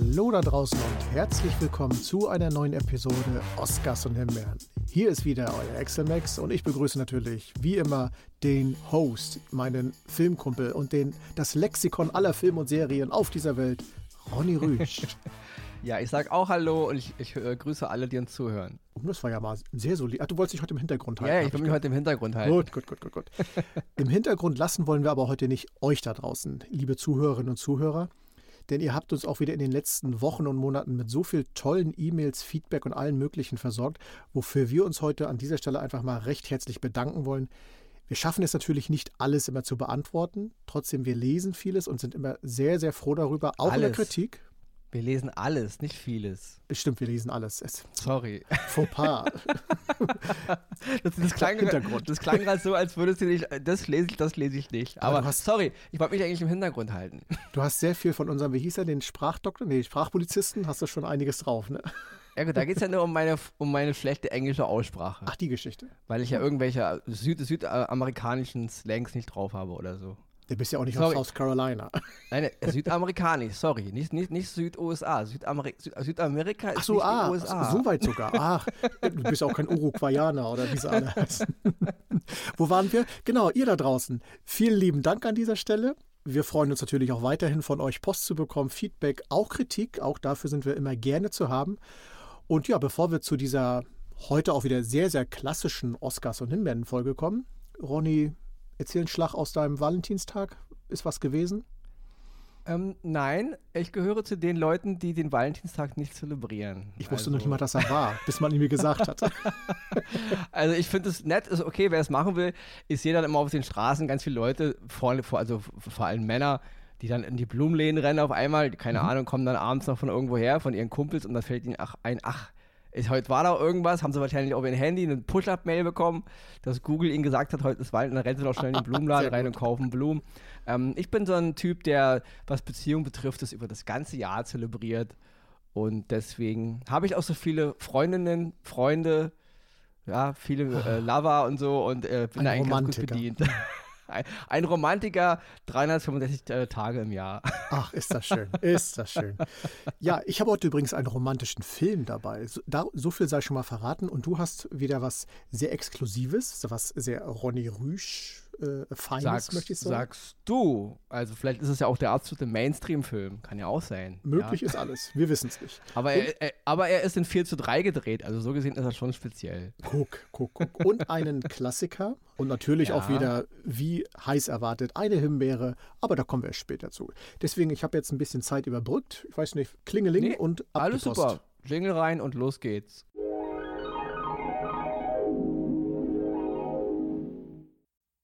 Hallo da draußen und herzlich willkommen zu einer neuen Episode Oscars und Himbeeren. Hier ist wieder euer Exelmax und ich begrüße natürlich wie immer den Host, meinen Filmkumpel und den, das Lexikon aller Filme und Serien auf dieser Welt, Ronny Rüsch. Ja, ich sag auch Hallo und ich, ich äh, grüße alle, die uns zuhören. Oh, das war ja mal sehr solid. Ach, du wolltest dich heute im Hintergrund halten. Ja, ich will mich heute im Hintergrund halten. Gut, gut, gut, gut, gut. Im Hintergrund lassen wollen wir aber heute nicht euch da draußen, liebe Zuhörerinnen und Zuhörer. Denn ihr habt uns auch wieder in den letzten Wochen und Monaten mit so viel tollen E-Mails, Feedback und allen möglichen versorgt, wofür wir uns heute an dieser Stelle einfach mal recht herzlich bedanken wollen. Wir schaffen es natürlich nicht, alles immer zu beantworten. Trotzdem, wir lesen vieles und sind immer sehr, sehr froh darüber, auch Alles. in der Kritik. Wir lesen alles, nicht vieles. Stimmt, wir lesen alles. Es, Sorry. Fauxpas. Das, das klang, Hintergrund. das klang gerade so, als würdest du nicht, das lese ich, das lese ich nicht. Aber Aber, hast- sorry, ich wollte mich eigentlich im Hintergrund halten. Du hast sehr viel von unserem, wie hieß er, den Sprachdoktor, nee, Sprachpolizisten, hast du schon einiges drauf, ne? Ja gut, da geht es ja nur um meine, um meine schlechte englische Aussprache. Ach, die Geschichte. Weil ich ja irgendwelche Süd, südamerikanischen Slangs nicht drauf habe oder so. Du bist ja auch nicht Sorry. aus South Carolina. Nein, südamerikanisch, sorry, nicht, nicht, nicht Süd-USA. Südameri Süd Südamerika ist Ach so, nicht ah, die USA. so weit sogar. Ach, du bist auch kein Uruguayaner oder wie sie alle heißen. Wo waren wir? Genau, ihr da draußen. Vielen lieben Dank an dieser Stelle. Wir freuen uns natürlich auch weiterhin von euch Post zu bekommen, Feedback, auch Kritik. Auch dafür sind wir immer gerne zu haben. Und ja, bevor wir zu dieser heute auch wieder sehr, sehr klassischen Oscars- und Himbeeren-Folge kommen, Ronny, erzähl einen Schlag aus deinem Valentinstag. Ist was gewesen? Ähm, nein, ich gehöre zu den Leuten, die den Valentinstag nicht zelebrieren. Ich wusste also, noch nicht mal, dass er war, bis man ihn mir gesagt hat. Also ich finde es nett, ist okay, wer es machen will. Ich sehe dann immer auf den Straßen ganz viele Leute, vor, also vor allem Männer, die dann in die Blumenläden rennen auf einmal, keine Ahnung, kommen dann abends noch von irgendwo her, von ihren Kumpels und dann fällt ihnen ach, ein, ach, ist, heute war da irgendwas, haben sie wahrscheinlich auf ihr Handy eine Push-Up-Mail bekommen, dass Google ihnen gesagt hat, heute ist Wald und dann rennen sie doch schnell in den Blumenladen rein und kaufen Blumen. Ähm, ich bin so ein Typ, der, was Beziehung betrifft, das über das ganze Jahr zelebriert und deswegen habe ich auch so viele Freundinnen, Freunde, ja, viele äh, Lover und so und äh, bin Ein da eigentlich ganz gut bedient. Ein, Romantiker, 365 äh, Tage im Jahr. Ach, ist das schön. Ist das schön. Ja, ich habe heute übrigens einen romantischen Film dabei. So, da, so viel sei schon mal verraten. Und du hast wieder was sehr Exklusives, was sehr Ronny Rüsch äh, Feines, Sagst, möchte ich sagen. sagst du. Also vielleicht ist es ja auch der absolute Mainstream-Film. Kann ja auch sein. Möglich ja. ist alles. Wir wissen es nicht. Aber er, er, aber er ist in 4 zu 3 gedreht. Also so gesehen ist er schon speziell. Guck, guck, guck. Und einen Klassiker. Und natürlich Ja. auch wieder, wie heiß erwartet, eine Himbeere. Aber da kommen wir erst später zu. Deswegen, ich habe jetzt ein bisschen Zeit überbrückt. Ich weiß nicht, Klingeling Nee, und ab Alles super. Jingle rein und los geht's.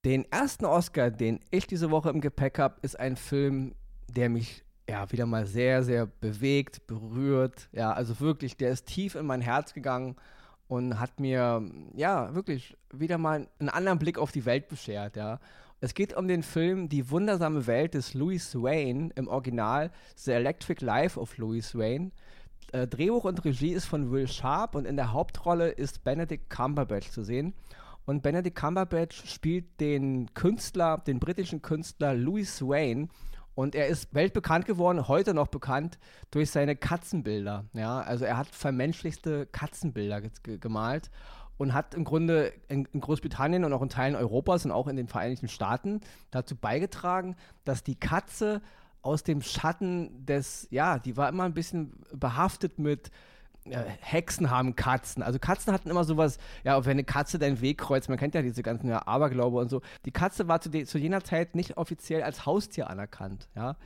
Den ersten Oscar, den ich diese Woche im Gepäck habe, ist ein Film, der mich ja wieder mal sehr, sehr bewegt, berührt. Ja, also wirklich, der ist tief in mein Herz gegangen und hat mir ja wirklich wieder mal einen anderen Blick auf die Welt beschert. Ja, es geht um den Film Die wundersame Welt des Louis Wayne im Original The Electric Life of Louis Wayne. Äh, Drehbuch und Regie ist von Will Sharp und in der Hauptrolle ist Benedict Cumberbatch zu sehen. Und Benedict Cumberbatch spielt den Künstler, den britischen Künstler Louis Wayne. Und er ist weltbekannt geworden, heute noch bekannt, durch seine Katzenbilder. Ja, also er hat vermenschlichste Katzenbilder ge ge gemalt und hat im Grunde in, in Großbritannien und auch in Teilen Europas und auch in den Vereinigten Staaten dazu beigetragen, dass die Katze aus dem Schatten des, ja, die war immer ein bisschen behaftet mit äh, Hexen haben Katzen. Also Katzen hatten immer sowas, ja, wenn eine Katze deinen Weg kreuzt, man kennt ja diese ganzen ja, Aberglaube und so. Die Katze war zu, zu jener Zeit nicht offiziell als Haustier anerkannt, ja.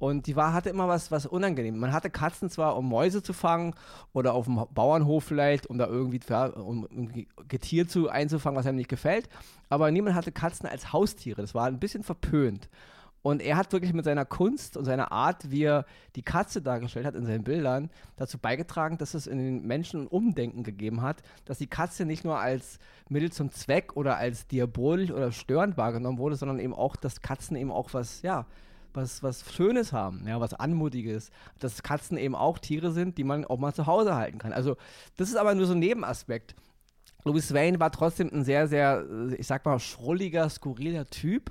Und die war, hatte immer was, was unangenehm. Man hatte Katzen zwar, um Mäuse zu fangen oder auf dem Bauernhof vielleicht, um da irgendwie, ja, um irgendwie Getier zu, einzufangen, was einem nicht gefällt. Aber niemand hatte Katzen als Haustiere. Das war ein bisschen verpönt. Und er hat wirklich mit seiner Kunst und seiner Art, wie er die Katze dargestellt hat in seinen Bildern, dazu beigetragen, dass es in den Menschen ein Umdenken gegeben hat, dass die Katze nicht nur als Mittel zum Zweck oder als diabolisch oder störend wahrgenommen wurde, sondern eben auch, dass Katzen eben auch was, ja, was, was Schönes haben, ja, was Anmutiges. Dass Katzen eben auch Tiere sind, die man auch mal zu Hause halten kann. Also, das ist aber nur so ein Nebenaspekt. Louis Wayne war trotzdem ein sehr, sehr, ich sag mal, schrulliger, skurriler Typ.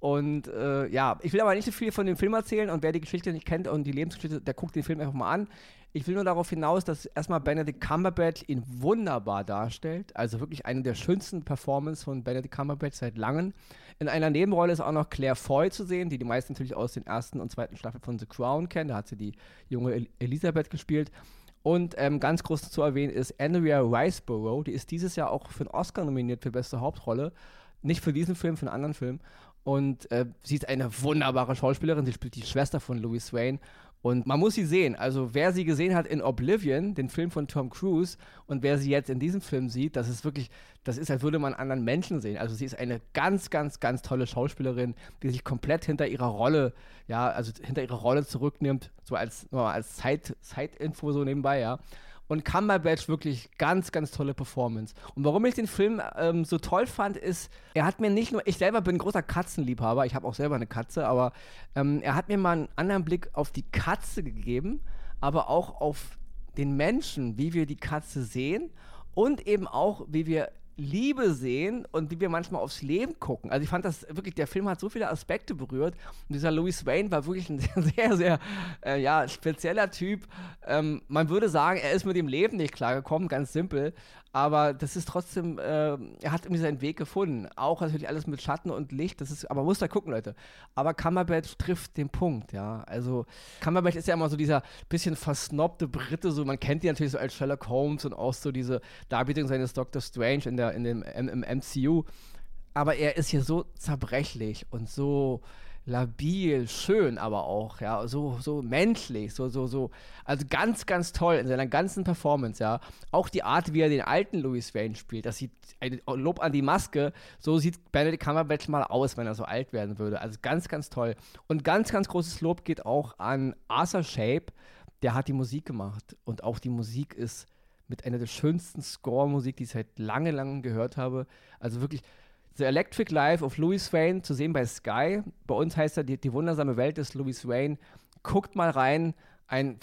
Und äh, ja, ich will aber nicht so viel von dem Film erzählen und wer die Geschichte nicht kennt und die Lebensgeschichte, der guckt den Film einfach mal an. Ich will nur darauf hinaus, dass erstmal Benedict Cumberbatch ihn wunderbar darstellt. Also wirklich eine der schönsten Performances von Benedict Cumberbatch seit langem. In einer Nebenrolle ist auch noch Claire Foy zu sehen, die die meisten natürlich aus den ersten und zweiten Staffeln von The Crown kennen. Da hat sie die junge El Elisabeth gespielt. Und ähm, ganz groß zu erwähnen ist Andrea Riceborough. Die ist dieses Jahr auch für einen Oscar nominiert für beste Hauptrolle. Nicht für diesen Film, für einen anderen Film. Und äh, sie ist eine wunderbare Schauspielerin. Sie spielt die Schwester von Louis Wayne. Und man muss sie sehen. Also wer sie gesehen hat in Oblivion, den Film von Tom Cruise, und wer sie jetzt in diesem Film sieht, das ist wirklich, das ist, als würde man anderen Menschen sehen. Also sie ist eine ganz, ganz, ganz tolle Schauspielerin, die sich komplett hinter ihrer Rolle, ja, also hinter ihrer Rolle zurücknimmt, so als, als Zeit, Zeitinfo so nebenbei, ja. Und Cumberbatch wirklich ganz, ganz tolle Performance. Und warum ich den Film ähm, so toll fand, ist, er hat mir nicht nur, ich selber bin großer Katzenliebhaber, ich habe auch selber eine Katze, aber ähm, er hat mir mal einen anderen Blick auf die Katze gegeben, aber auch auf den Menschen, wie wir die Katze sehen und eben auch, wie wir Liebe sehen und wie wir manchmal aufs Leben gucken. Also ich fand das wirklich, der Film hat so viele Aspekte berührt und dieser Louis Wayne war wirklich ein sehr, sehr, sehr äh, ja, spezieller Typ. Ähm, man würde sagen, er ist mit dem Leben nicht klargekommen, ganz simpel, aber das ist trotzdem, äh, er hat irgendwie seinen Weg gefunden. Auch natürlich alles mit Schatten und Licht, das ist, aber muss da gucken, Leute. Aber Cumberbatch trifft den Punkt, ja. Also Cumberbatch ist ja immer so dieser bisschen versnobte Brite, so man kennt ihn natürlich so als Sherlock Holmes und auch so diese Darbietung seines Doctor Strange in, der, in dem, im, im MCU. Aber er ist hier so zerbrechlich und so labil, schön aber auch, ja, so, so menschlich, so, so, so, also ganz, ganz toll in seiner ganzen Performance, ja. Auch die Art, wie er den alten Louis Wayne spielt, das sieht, ein Lob an die Maske, so sieht Benedict Cumberbatch mal aus, wenn er so alt werden würde. Also ganz, ganz toll. Und ganz, ganz großes Lob geht auch an Arthur Shape, der hat die Musik gemacht und auch die Musik ist mit einer der schönsten Score-Musik, die ich seit lange, lange gehört habe. Also wirklich The Electric Life of Louis Wayne zu sehen bei Sky. Bei uns heißt er die, die wundersame Welt des Louis Wayne. Guckt mal rein. Ein,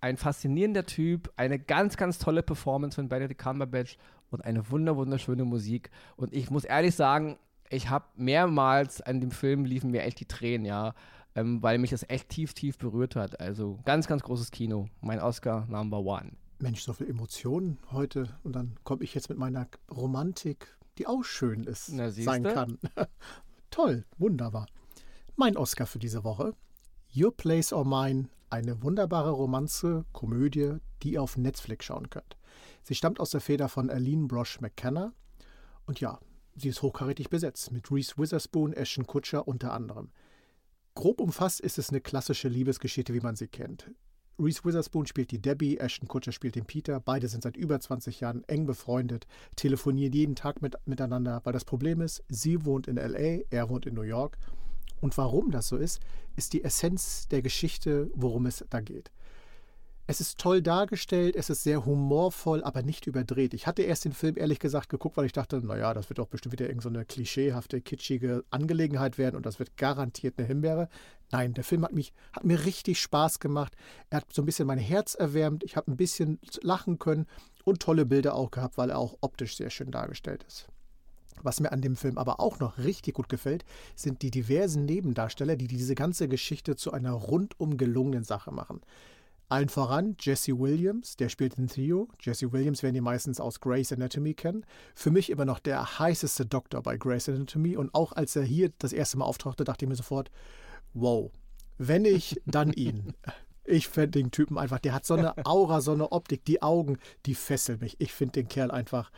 ein faszinierender Typ, eine ganz, ganz tolle Performance von Benedict Cumberbatch und eine wunder, wunderschöne Musik. Und ich muss ehrlich sagen, ich habe mehrmals an dem Film liefen mir echt die Tränen, ja, ähm, weil mich das echt tief, tief berührt hat. Also ganz, ganz großes Kino. Mein Oscar Number One. Mensch, so viel Emotionen heute. Und dann komme ich jetzt mit meiner Romantik die auch schön ist, Na, sein kann. Toll, wunderbar. Mein Oscar für diese Woche: Your Place or Mine, eine wunderbare Romanze, Komödie, die ihr auf Netflix schauen könnt. Sie stammt aus der Feder von Aline Brosh McKenna und ja, sie ist hochkarätig besetzt mit Reese Witherspoon, Ashton Kutcher unter anderem. Grob umfasst ist es eine klassische Liebesgeschichte, wie man sie kennt. Reese Witherspoon spielt die Debbie, Ashton Kutcher spielt den Peter. Beide sind seit über 20 Jahren eng befreundet, telefonieren jeden Tag mit, miteinander, weil das Problem ist, sie wohnt in LA, er wohnt in New York. Und warum das so ist, ist die Essenz der Geschichte, worum es da geht. Es ist toll dargestellt, es ist sehr humorvoll, aber nicht überdreht. Ich hatte erst den Film ehrlich gesagt geguckt, weil ich dachte, naja, das wird doch bestimmt wieder irgendeine so klischeehafte, kitschige Angelegenheit werden und das wird garantiert eine Himbeere. Nein, der Film hat, mich, hat mir richtig Spaß gemacht. Er hat so ein bisschen mein Herz erwärmt. Ich habe ein bisschen lachen können und tolle Bilder auch gehabt, weil er auch optisch sehr schön dargestellt ist. Was mir an dem Film aber auch noch richtig gut gefällt, sind die diversen Nebendarsteller, die diese ganze Geschichte zu einer rundum gelungenen Sache machen. Allen voran Jesse Williams, der spielt den Theo. Jesse Williams werden die meistens aus Grey's Anatomy kennen. Für mich immer noch der heißeste Doktor bei Grey's Anatomy. Und auch als er hier das erste Mal auftauchte, dachte ich mir sofort, wow, wenn ich, dann ihn. Ich fände den Typen einfach, der hat so eine Aura, so eine Optik, die Augen, die fesseln mich. Ich finde den Kerl einfach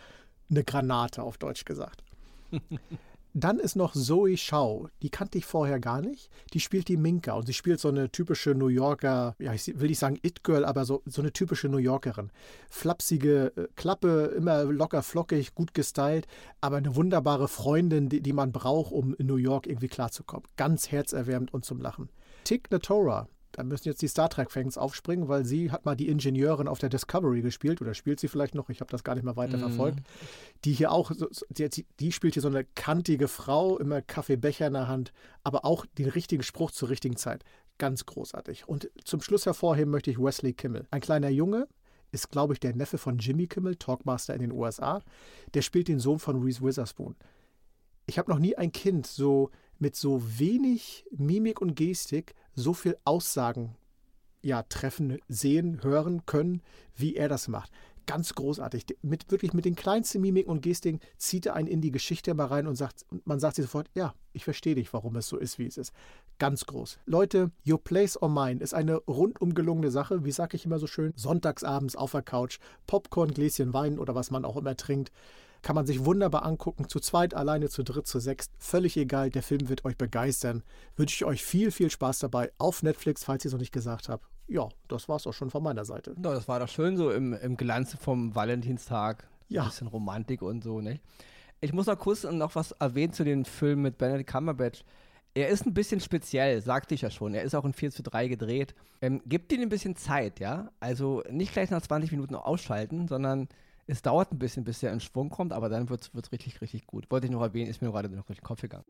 eine Granate, auf Deutsch gesagt. Dann ist noch Zoe Shaw, die kannte ich vorher gar nicht. Die spielt die Minka und sie spielt so eine typische New Yorker, ja, ich will nicht sagen It-Girl, aber so, so eine typische New Yorkerin. Flapsige äh, Klappe, immer locker flockig, gut gestylt, aber eine wunderbare Freundin, die, die man braucht, um in New York irgendwie klarzukommen. Ganz herzerwärmend und zum Lachen. Tick Natora, da müssen jetzt die Star Trek-Fans aufspringen, weil sie hat mal die Ingenieurin auf der Discovery gespielt oder spielt sie vielleicht noch, ich habe das gar nicht mehr weiter mm. verfolgt, die hier auch, die, die, spielt hier so eine kantige Frau, immer Kaffeebecher in der Hand, aber auch den richtigen Spruch zur richtigen Zeit. Ganz großartig. Und zum Schluss hervorheben möchte ich Wesley Kimmel. Ein kleiner Junge, ist, glaube ich, der Neffe von Jimmy Kimmel, Talkmaster in den USA. Der spielt den Sohn von Reese Witherspoon. Ich habe noch nie ein Kind so mit so wenig Mimik und Gestik so viel Aussagen ja, treffen, sehen, hören können, wie er das macht. Ganz großartig. Mit, wirklich mit den kleinsten Mimiken und Gestiken zieht er einen in die Geschichte mal rein und sagt, und man sagt sich sofort, ja, ich verstehe dich, warum es so ist, wie es ist. Ganz groß. Leute, Your Place or Mine ist eine rundum gelungene Sache, wie sage ich immer so schön, sonntagsabends auf der Couch, Popcorn, Gläschen Wein oder was man auch immer trinkt kann man sich wunderbar angucken. Zu zweit, alleine, zu dritt, zu sechst. Völlig egal. Der Film wird euch begeistern. Wünsche ich euch viel, viel Spaß dabei auf Netflix, falls ihr es noch nicht gesagt habt ja, das war es auch schon von meiner Seite. Ja, das war doch schön so im, im Glanz vom Valentinstag. Ja. Ein bisschen Romantik und so, nicht? Ich muss noch kurz noch was erwähnen zu dem Film mit Benedict Cumberbatch. Er ist ein bisschen speziell, sagte ich ja schon. Er ist auch in 4 zu 3 gedreht. Ähm, gibt ihm ein bisschen Zeit, ja? Also nicht gleich nach 20 Minuten ausschalten, sondern es dauert ein bisschen, bis er in Schwung kommt, aber dann wird es richtig, richtig gut. Wollte ich noch erwähnen, ist mir gerade noch durch den Kopf gegangen.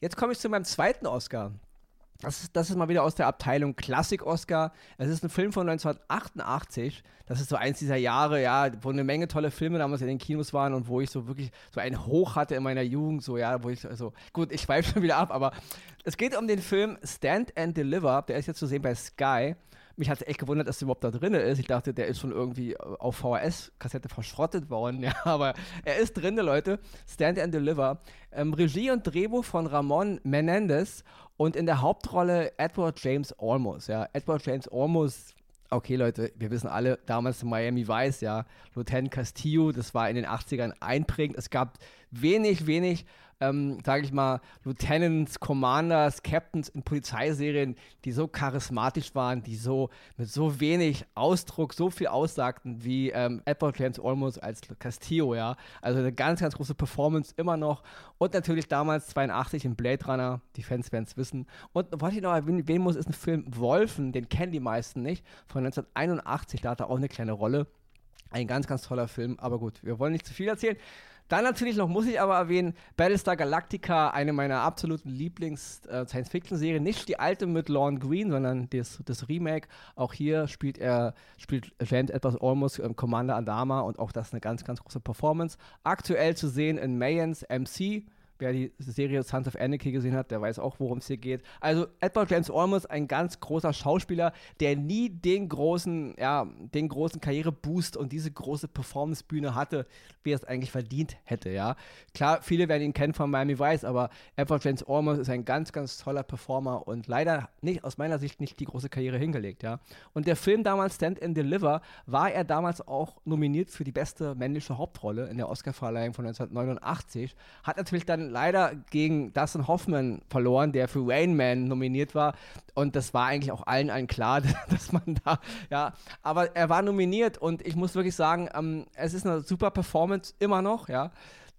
Jetzt komme ich zu meinem zweiten Oscar. Das ist, das ist mal wieder aus der Abteilung Klassik-Oscar. Es ist ein Film von 1988. Das ist so eins dieser Jahre, ja, wo eine Menge tolle Filme damals in den Kinos waren und wo ich so wirklich so einen Hoch hatte in meiner Jugend, so, ja, wo ich so, also, gut, ich schweife schon wieder ab, aber es geht um den Film Stand and Deliver. Der ist jetzt zu sehen bei Sky mich hat es echt gewundert, dass der überhaupt da drin ist. Ich dachte, der ist schon irgendwie auf VHS-Kassette verschrottet worden. Ja, aber er ist drin, Leute. Stand and Deliver. Ähm, Regie und Drehbuch von Ramon Menendez und in der Hauptrolle Edward James Olmos. Ja, Edward James Olmos okay, Leute, wir wissen alle, damals Miami Vice, ja, Lieutenant Castillo, das war in den 80ern einprägend. Es gab wenig, wenig ähm, sage ich mal, Lieutenants, Commanders, Captains in Polizeiserien, die so charismatisch waren, die so mit so wenig Ausdruck so viel aussagten wie ähm, Edward James Olmos als Castillo, ja. Also eine ganz, ganz große Performance immer noch. Und natürlich damals 82 in Blade Runner, die Fans werden es wissen. Und was ich noch erwähnen muss, ist ein Film Wolfen, den kennen die meisten nicht, von 1981, da hat er auch eine kleine Rolle. Ein ganz, ganz toller Film, aber gut, wir wollen nicht zu viel erzählen. Dann natürlich noch, muss ich aber erwähnen, Battlestar Galactica, eine meiner absoluten Lieblings-Science-Fiction-Serien. Nicht die alte mit Lorne Green, sondern das, das Remake. Auch hier spielt er, spielt James etwas Almost ähm, Commander Adama und auch das eine ganz, ganz große Performance. Aktuell zu sehen in Mayans MC Wer die Serie Sons of Anarchy gesehen hat, der weiß auch, worum es hier geht. Also Edward James Olmos, ein ganz großer Schauspieler, der nie den großen, ja, den großen Karriereboost und diese große Performancebühne hatte, wie er es eigentlich verdient hätte, ja. Klar, viele werden ihn kennen von Miami Vice, aber Edward James Olmos ist ein ganz, ganz toller Performer und leider nicht, aus meiner Sicht nicht die große Karriere hingelegt, ja. Und der Film damals Stand and Deliver war er damals auch nominiert für die beste männliche Hauptrolle in der Oscarverleihung von 1989. Hat natürlich dann leider gegen Dustin Hoffman verloren, der für Rain Man nominiert war. Und das war eigentlich auch allen allen klar, dass man da, ja, aber er war nominiert und ich muss wirklich sagen, ähm, es ist eine super Performance immer noch, ja.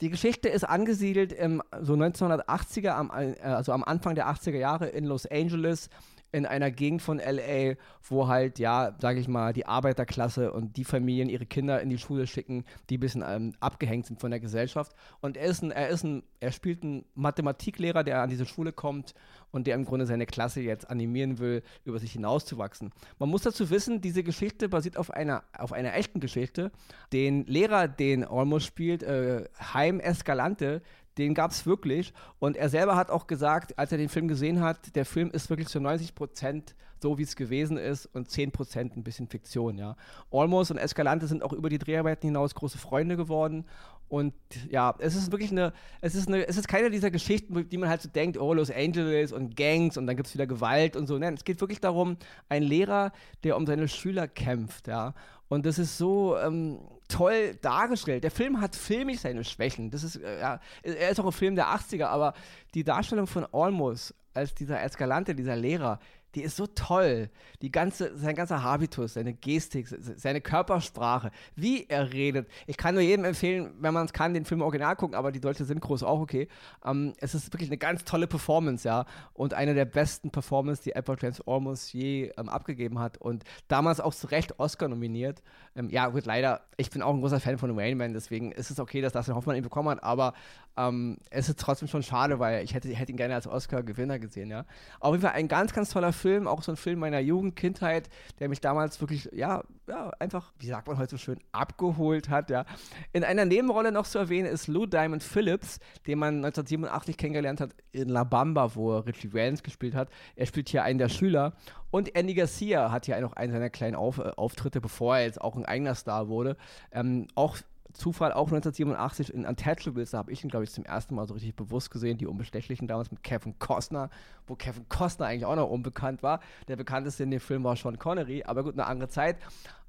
Die Geschichte ist angesiedelt im so 1980er, am, äh, also am Anfang der 80er Jahre in Los Angeles in einer Gegend von LA, wo halt, ja, sage ich mal, die Arbeiterklasse und die Familien ihre Kinder in die Schule schicken, die ein bisschen ähm, abgehängt sind von der Gesellschaft. Und er ist ein, er ist ein, er spielt einen Mathematiklehrer, der an diese Schule kommt und der im Grunde seine Klasse jetzt animieren will, über sich hinauszuwachsen. Man muss dazu wissen, diese Geschichte basiert auf einer, auf einer echten Geschichte. Den Lehrer, den Olmos spielt, äh, Heim Escalante, den gab es wirklich. Und er selber hat auch gesagt, als er den Film gesehen hat, der Film ist wirklich zu 90 Prozent so, wie es gewesen ist und 10 Prozent ein bisschen Fiktion. Ja. Almost und Escalante sind auch über die Dreharbeiten hinaus große Freunde geworden. Und ja, es ist wirklich eine, es ist eine, es ist keine dieser Geschichten, die man halt so denkt, oh, Los Angeles und Gangs und dann gibt es wieder Gewalt und so. Nein, es geht wirklich darum, ein Lehrer, der um seine Schüler kämpft, ja. Und das ist so ähm, toll dargestellt. Der Film hat filmisch seine Schwächen. Das ist, äh, ja, er ist auch ein Film der 80er, aber die Darstellung von Almost als dieser Escalante, dieser Lehrer, die ist so toll. Die ganze, sein ganzer Habitus, seine Gestik, seine Körpersprache, wie er redet. Ich kann nur jedem empfehlen, wenn man es kann, den Film original gucken, aber die deutsche Synchro ist auch okay. Ähm, es ist wirklich eine ganz tolle Performance, ja. Und eine der besten Performances, die Edward James Olmos je ähm, abgegeben hat. Und damals auch zu Recht Oscar nominiert. Ähm, ja, gut, leider, ich bin auch ein großer Fan von Wayne Man, deswegen ist es okay, dass Dustin Hoffmann ihn bekommen hat, aber Ähm, es ist trotzdem schon schade, weil ich hätte, hätte ihn gerne als Oscar-Gewinner gesehen, ja. Auf jeden Fall ein ganz, ganz toller Film, auch so ein Film meiner Jugend, Kindheit, der mich damals wirklich, ja, ja, einfach, wie sagt man heute so schön, abgeholt hat, ja. In einer Nebenrolle noch zu erwähnen ist Lou Diamond Phillips, den man 1987 kennengelernt hat in La Bamba, wo er Richie Valens gespielt hat. Er spielt hier einen der Schüler. Und Andy Garcia hat hier noch einen seiner kleinen Auf äh, Auftritte, bevor er jetzt auch ein eigener Star wurde. Ähm, auch Zufall auch 1987 in Untouchables, da habe ich ihn, glaube ich, zum ersten Mal so richtig bewusst gesehen, die Unbestechlichen damals mit Kevin Costner, wo Kevin Costner eigentlich auch noch unbekannt war. Der bekannteste in dem Film war Sean Connery, aber gut, eine andere Zeit.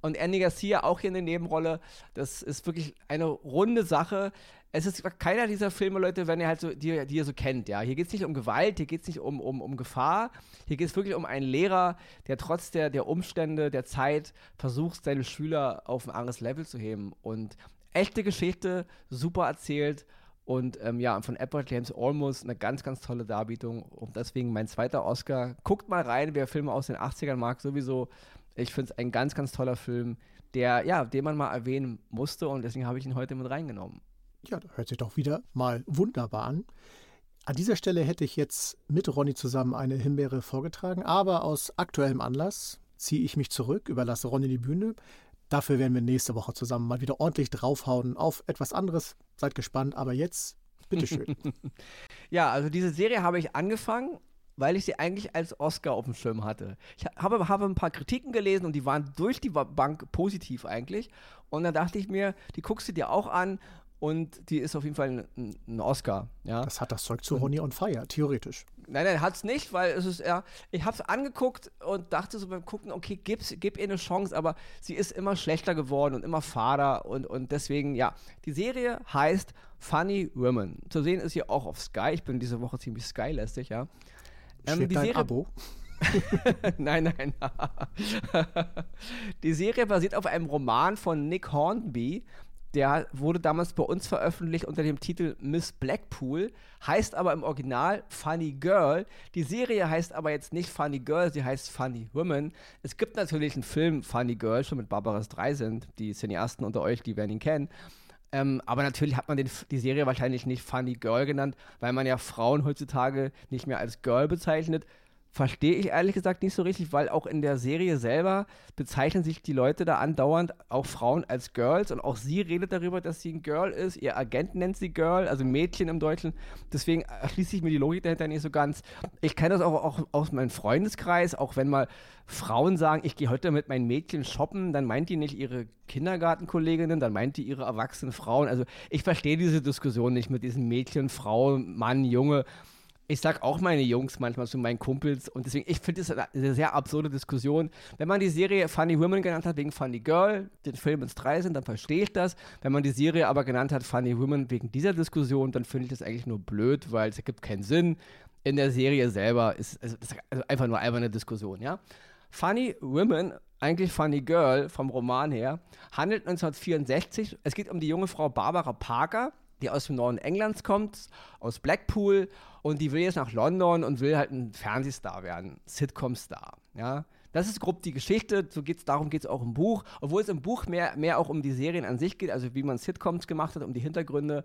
Und Andy Garcia auch hier in der Nebenrolle, das ist wirklich eine runde Sache. Es ist keiner dieser Filme, Leute, wenn ihr halt so, die, die ihr so kennt, ja. Hier geht es nicht um Gewalt, hier geht es nicht um, um, um Gefahr, hier geht es wirklich um einen Lehrer, der trotz der, der Umstände, der Zeit versucht, seine Schüler auf ein anderes Level zu heben. Und echte Geschichte, super erzählt und ähm, ja, von Edward James Olmos eine ganz, ganz tolle Darbietung und deswegen mein zweiter Oscar. Guckt mal rein, wer Filme aus den 80ern mag, sowieso. Ich finde es ein ganz, ganz toller Film, der, ja, den man mal erwähnen musste und deswegen habe ich ihn heute mit reingenommen. Ja, hört sich doch wieder mal wunderbar an. An dieser Stelle hätte ich jetzt mit Ronny zusammen eine Himbeere vorgetragen, aber aus aktuellem Anlass ziehe ich mich zurück, überlasse Ronny die Bühne. Dafür werden wir nächste Woche zusammen mal wieder ordentlich draufhauen auf etwas anderes. Seid gespannt, aber jetzt, bitteschön. ja, also diese Serie habe ich angefangen, weil ich sie eigentlich als Oscar auf dem Schirm hatte. Ich habe, habe ein paar Kritiken gelesen und die waren durch die Bank positiv eigentlich. Und dann dachte ich mir, die guckst du dir auch an und die ist auf jeden Fall ein, ein Oscar. Ja? Das hat das Zeug zu Ronny on Fire, theoretisch. Nein, nein, hat es nicht, weil es ist eher, ich habe es angeguckt und dachte so beim Gucken, okay, gib's, gib ihr eine Chance, aber sie ist immer schlechter geworden und immer fader und, und deswegen, ja, die Serie heißt Funny Women. Zu sehen ist sie auch auf Sky, ich bin diese Woche ziemlich Sky-lästig, ja. Ähm, die Serie, Abo? nein, nein. die Serie basiert auf einem Roman von Nick Hornby der wurde damals bei uns veröffentlicht unter dem Titel Miss Blackpool, heißt aber im Original Funny Girl. Die Serie heißt aber jetzt nicht Funny Girl, sie heißt Funny Woman. Es gibt natürlich einen Film Funny Girl, schon mit Barbara Streisand. Die Cineasten unter euch, die werden ihn kennen. Ähm, aber natürlich hat man den, die Serie wahrscheinlich nicht Funny Girl genannt, weil man ja Frauen heutzutage nicht mehr als Girl bezeichnet, verstehe ich ehrlich gesagt nicht so richtig, weil auch in der Serie selber bezeichnen sich die Leute da andauernd, auch Frauen, als Girls und auch sie redet darüber, dass sie ein Girl ist. Ihr Agent nennt sie Girl, also Mädchen im Deutschen. Deswegen erschließe ich mir die Logik dahinter nicht so ganz. Ich kenne das auch, auch aus meinem Freundeskreis, auch wenn mal Frauen sagen, ich gehe heute mit meinen Mädchen shoppen, dann meint die nicht ihre Kindergartenkolleginnen, dann meint die ihre erwachsenen Frauen. Also ich verstehe diese Diskussion nicht mit diesen Mädchen, Frau, Mann, Junge ich sag auch meine Jungs manchmal zu meinen Kumpels und deswegen, ich finde es eine sehr absurde Diskussion. Wenn man die Serie Funny Women genannt hat wegen Funny Girl, den Film ins Drei sind, dann verstehe ich das. Wenn man die Serie aber genannt hat Funny Women wegen dieser Diskussion, dann finde ich das eigentlich nur blöd, weil es ergibt keinen Sinn. In der Serie selber ist es also einfach nur eine Diskussion, ja. Funny Women, eigentlich Funny Girl vom Roman her, handelt 1964. Es geht um die junge Frau Barbara Parker, die aus dem Norden Englands kommt, aus Blackpool und die will jetzt nach London und will halt ein Fernsehstar werden, Sitcom-Star, ja. Das ist grob die Geschichte, so geht's, darum geht es auch im Buch, obwohl es im Buch mehr, mehr auch um die Serien an sich geht, also wie man Sitcoms gemacht hat, um die Hintergründe,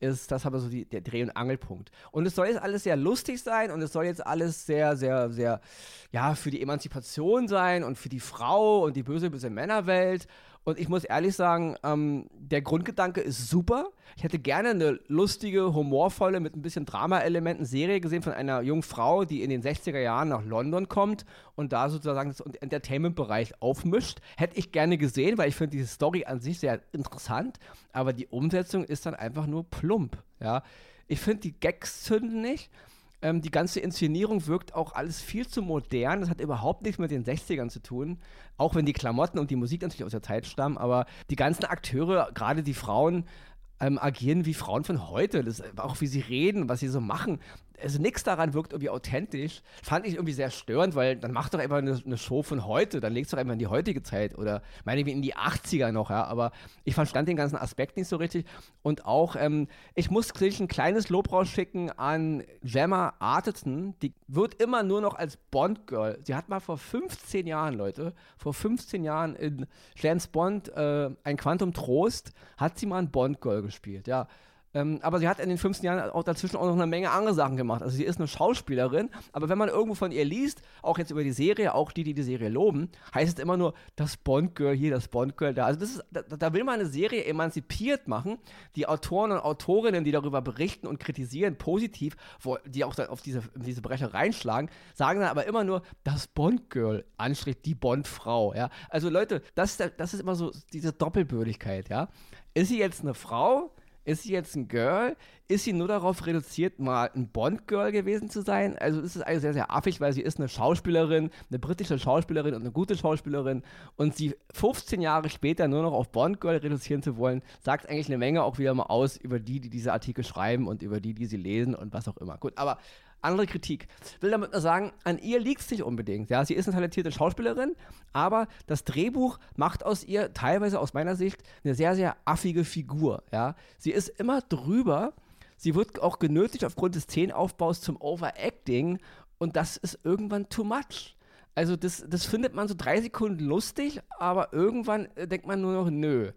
ist das aber so die, der Dreh- und Angelpunkt. Und es soll jetzt alles sehr lustig sein und es soll jetzt alles sehr, sehr, sehr, ja, für die Emanzipation sein und für die Frau und die böse, böse Männerwelt und ich muss ehrlich sagen, ähm, der Grundgedanke ist super. Ich hätte gerne eine lustige, humorvolle, mit ein bisschen Drama-Elementen Serie gesehen von einer jungen Frau, die in den 60er Jahren nach London kommt und da sozusagen das Entertainment-Bereich aufmischt. Hätte ich gerne gesehen, weil ich finde diese Story an sich sehr interessant, aber die Umsetzung ist dann einfach nur plump. Ja? Ich finde, die Gags zünden nicht. Ähm, die ganze Inszenierung wirkt auch alles viel zu modern. Das hat überhaupt nichts mit den 60ern zu tun. Auch wenn die Klamotten und die Musik natürlich aus der Zeit stammen. Aber die ganzen Akteure, gerade die Frauen, ähm, agieren wie Frauen von heute. Das, auch wie sie reden, was sie so machen also nichts daran wirkt irgendwie authentisch. Fand ich irgendwie sehr störend, weil dann mach doch einfach eine, eine Show von heute, dann legst du doch einfach in die heutige Zeit oder meinetwegen in die 80er noch, ja. Aber ich verstand den ganzen Aspekt nicht so richtig. Und auch, ähm, ich muss gleich ein kleines Lob rausschicken an Gemma Arterton. Die wird immer nur noch als Bond-Girl. Sie hat mal vor 15 Jahren, Leute, vor 15 Jahren in James Bond, äh, ein Quantum Trost, hat sie mal ein Bond-Girl gespielt, ja. Ähm, aber sie hat in den 15 Jahren auch dazwischen auch noch eine Menge andere Sachen gemacht. Also sie ist eine Schauspielerin, aber wenn man irgendwo von ihr liest, auch jetzt über die Serie, auch die, die die Serie loben, heißt es immer nur, das Bond-Girl hier, das Bond-Girl da. Also das ist, da, da, will man eine Serie emanzipiert machen. Die Autoren und Autorinnen, die darüber berichten und kritisieren, positiv, wo, die auch auf diese, diese Brecher reinschlagen, sagen dann aber immer nur, das Bond-Girl, Anstrich, die Bond-Frau. Ja? Also Leute, das, das ist immer so diese Doppelbürdigkeit. Ja? Ist sie jetzt eine Frau? Ist sie jetzt ein Girl? Ist sie nur darauf reduziert, mal ein Bond-Girl gewesen zu sein? Also ist es eigentlich sehr, sehr affig, weil sie ist eine Schauspielerin, eine britische Schauspielerin und eine gute Schauspielerin. Und sie 15 Jahre später nur noch auf Bond-Girl reduzieren zu wollen, sagt eigentlich eine Menge auch wieder mal aus über die, die diese Artikel schreiben und über die, die sie lesen und was auch immer. Gut, aber andere Kritik. Will damit nur sagen, an ihr liegt es nicht unbedingt. Ja, sie ist eine talentierte Schauspielerin, aber das Drehbuch macht aus ihr teilweise aus meiner Sicht eine sehr, sehr affige Figur. Ja, sie ist immer drüber. Sie wird auch genötigt aufgrund des Szenenaufbaus zum Overacting und das ist irgendwann too much. Also das, das findet man so drei Sekunden lustig, aber irgendwann äh, denkt man nur noch, nö.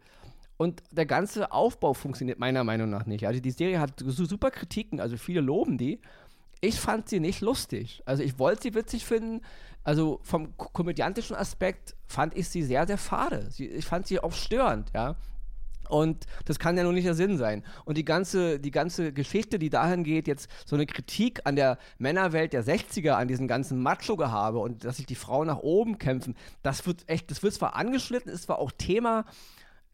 Und der ganze Aufbau funktioniert meiner Meinung nach nicht. Also die Serie hat super Kritiken, also viele loben die. Ich fand sie nicht lustig. Also ich wollte sie witzig finden. Also vom komödiantischen Aspekt fand ich sie sehr, sehr fade. Sie, ich fand sie auch störend, ja. Und das kann ja nur nicht der Sinn sein. Und die ganze, die ganze Geschichte, die dahin geht, jetzt so eine Kritik an der Männerwelt der 60er, an diesem ganzen Macho-Gehabe und dass sich die Frauen nach oben kämpfen, das wird echt, das wird zwar angeschnitten, ist zwar auch Thema,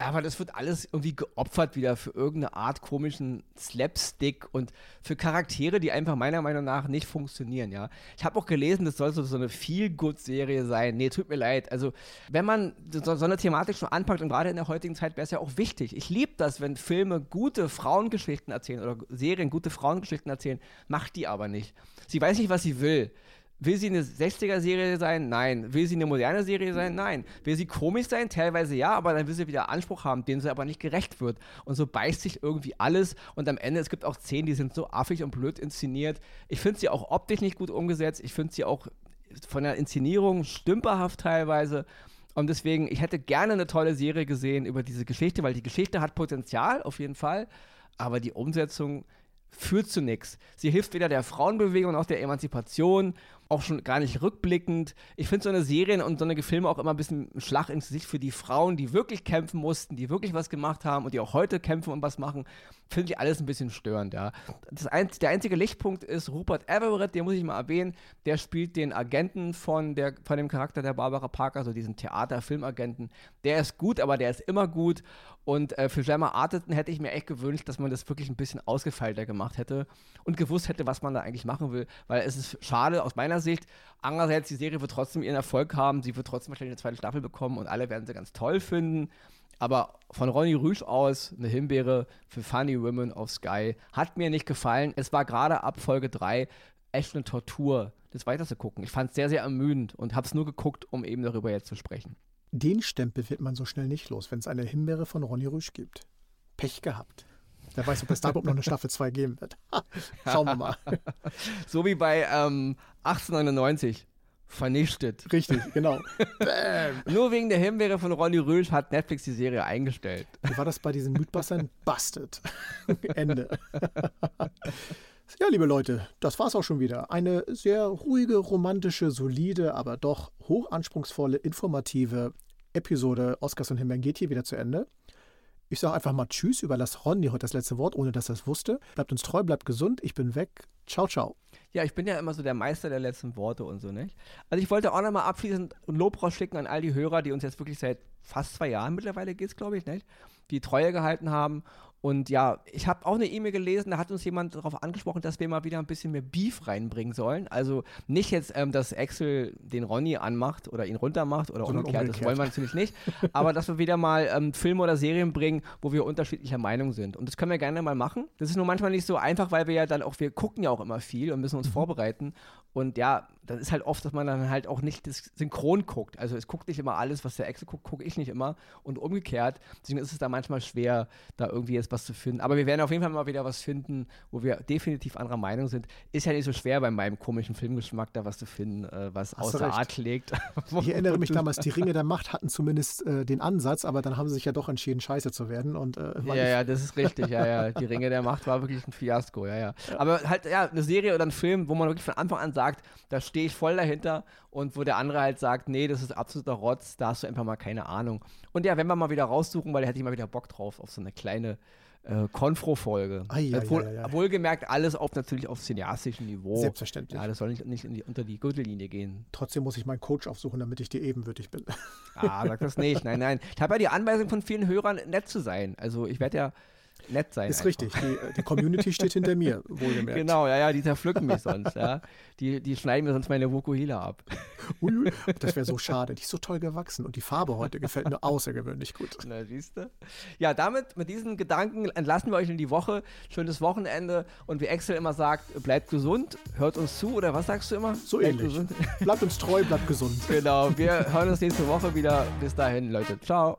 aber das wird alles irgendwie geopfert wieder für irgendeine Art komischen Slapstick und für Charaktere, die einfach meiner Meinung nach nicht funktionieren, ja. Ich habe auch gelesen, das soll so, eine Feel-Good-Serie sein. Nee, tut mir leid. Also, wenn man so, so eine Thematik schon anpackt und gerade in der heutigen Zeit wäre es ja auch wichtig. Ich liebe das, wenn Filme gute Frauengeschichten erzählen oder Serien gute Frauengeschichten erzählen, macht die aber nicht. Sie weiß nicht, was sie will. Will sie eine 60er-Serie sein? Nein. Will sie eine moderne Serie sein? Nein. Will sie komisch sein? Teilweise ja, aber dann will sie wieder Anspruch haben, dem sie aber nicht gerecht wird. Und so beißt sich irgendwie alles. Und am Ende, es gibt auch Szenen, die sind so affig und blöd inszeniert. Ich finde sie auch optisch nicht gut umgesetzt. Ich finde sie auch von der Inszenierung stümperhaft teilweise. Und deswegen, ich hätte gerne eine tolle Serie gesehen über diese Geschichte, weil die Geschichte hat Potenzial, auf jeden Fall. Aber die Umsetzung führt zu nichts. Sie hilft weder der Frauenbewegung noch der Emanzipation auch schon gar nicht rückblickend. Ich finde so eine Serien und so eine Filme auch immer ein bisschen ein Schlag ins Gesicht für die Frauen, die wirklich kämpfen mussten, die wirklich was gemacht haben und die auch heute kämpfen und was machen. Finde ich alles ein bisschen störend, ja. Ein, der einzige Lichtpunkt ist Rupert Everett, den muss ich mal erwähnen. Der spielt den Agenten von, der, von dem Charakter der Barbara Parker, so diesen Theater-Filmagenten. Der ist gut, aber der ist immer gut. Und äh, für Gemma Arterton hätte ich mir echt gewünscht, dass man das wirklich ein bisschen ausgefeilter gemacht hätte und gewusst hätte, was man da eigentlich machen will. Weil es ist schade aus meiner Sicht. Andererseits, die Serie wird trotzdem ihren Erfolg haben. Sie wird trotzdem wahrscheinlich eine zweite Staffel bekommen und alle werden sie ganz toll finden. Aber von Ronny Rüsch aus, eine Himbeere für Funny Women auf Sky, hat mir nicht gefallen. Es war gerade ab Folge 3 echt eine Tortur, das weiter zu gucken. Ich fand es sehr, sehr ermüdend und habe es nur geguckt, um eben darüber jetzt zu sprechen. Den Stempel wird man so schnell nicht los, wenn es eine Himbeere von Ronny Rüsch gibt. Pech gehabt. Wer weiß, ob es da überhaupt noch eine Staffel 2 geben wird. Schauen wir mal. so wie bei ähm, 1899. Vernichtet. Richtig, genau. Nur wegen der Himbeere von Ronny Rüsch hat Netflix die Serie eingestellt. Wie war das bei diesen Mythbustern? Busted. Ende. Ja, liebe Leute, das war's auch schon wieder. Eine sehr ruhige, romantische, solide, aber doch hochanspruchsvolle, informative Episode Oscars und Himbeeren geht hier wieder zu Ende. Ich sage einfach mal Tschüss, überlasse Ronny heute das letzte Wort, ohne dass er es wusste. Bleibt uns treu, bleibt gesund. Ich bin weg. Ciao, ciao. Ja, ich bin ja immer so der Meister der letzten Worte und so, nicht? Also ich wollte auch nochmal abschließend ein Lob rausschicken an all die Hörer, die uns jetzt wirklich seit fast zwei Jahren mittlerweile geht's, glaube ich, nicht? Die Treue gehalten haben und ja, ich habe auch eine E-Mail gelesen, da hat uns jemand darauf angesprochen, dass wir mal wieder ein bisschen mehr Beef reinbringen sollen. Also nicht jetzt, ähm, dass Axel den Ronny anmacht oder ihn runtermacht oder umgekehrt, umgekehrt, das wollen wir natürlich nicht. aber dass wir wieder mal ähm, Filme oder Serien bringen, wo wir unterschiedlicher Meinung sind. Und das können wir gerne mal machen. Das ist nur manchmal nicht so einfach, weil wir ja dann auch, wir gucken ja auch immer viel und müssen uns mhm. vorbereiten. Und ja, das ist halt oft, dass man dann halt auch nicht das synchron guckt. Also es guckt nicht immer alles, was der Axel guckt, gucke ich nicht immer. Und umgekehrt. Deswegen ist es da manchmal schwer, da irgendwie jetzt was zu finden. Aber wir werden auf jeden Fall mal wieder was finden, wo wir definitiv anderer Meinung sind. Ist ja nicht so schwer bei meinem komischen Filmgeschmack da was zu finden, äh, was Hast außer. Art legt. Ich erinnere mich damals, die Ringe der Macht hatten zumindest äh, den Ansatz, aber dann haben sie sich ja doch entschieden, scheiße zu werden. Und, äh, Ja, ja, das ist richtig. Ja, ja. Die Ringe der Macht war wirklich ein Fiasko. Ja, ja. Aber halt, ja, eine Serie oder ein Film, wo man wirklich von Anfang an sagt, da stehe ich voll dahinter und wo der andere halt sagt, nee, das ist absoluter Rotz, da hast du einfach mal keine Ahnung. Und ja, wenn wir mal wieder raussuchen, weil da hätte ich mal wieder Bock drauf auf so eine kleine äh, Konfro-Folge. Obwohl. Wohlgemerkt alles auf natürlich auf cineastischem Niveau. Selbstverständlich. Ja, das soll nicht, nicht die, unter die Gürtellinie gehen. Trotzdem muss ich meinen Coach aufsuchen, damit ich dir ebenwürdig bin. Ah, sag das nicht. Nein, nein. Ich habe ja die Anweisung von vielen Hörern, nett zu sein. Also ich werde ja nett sein. Ist einfach. richtig. Die, äh, die Community steht hinter mir, wohlgemerkt. Genau, ja, ja, die zerpflücken mich sonst, ja. Die, die schneiden mir sonst meine Vokuhila ab. Ui, das wäre so schade. Die ist so toll gewachsen und die Farbe heute gefällt mir außergewöhnlich gut. Na, siehst du? Ja, damit, mit diesen Gedanken entlassen wir euch in die Woche. Schönes Wochenende. Und wie Axel immer sagt, bleibt gesund, hört uns zu, oder was sagst du immer? So Bleibt ähnlich. gesund. Bleibt uns treu, bleibt gesund. Genau, wir hören uns nächste Woche wieder. Bis dahin, Leute. Ciao.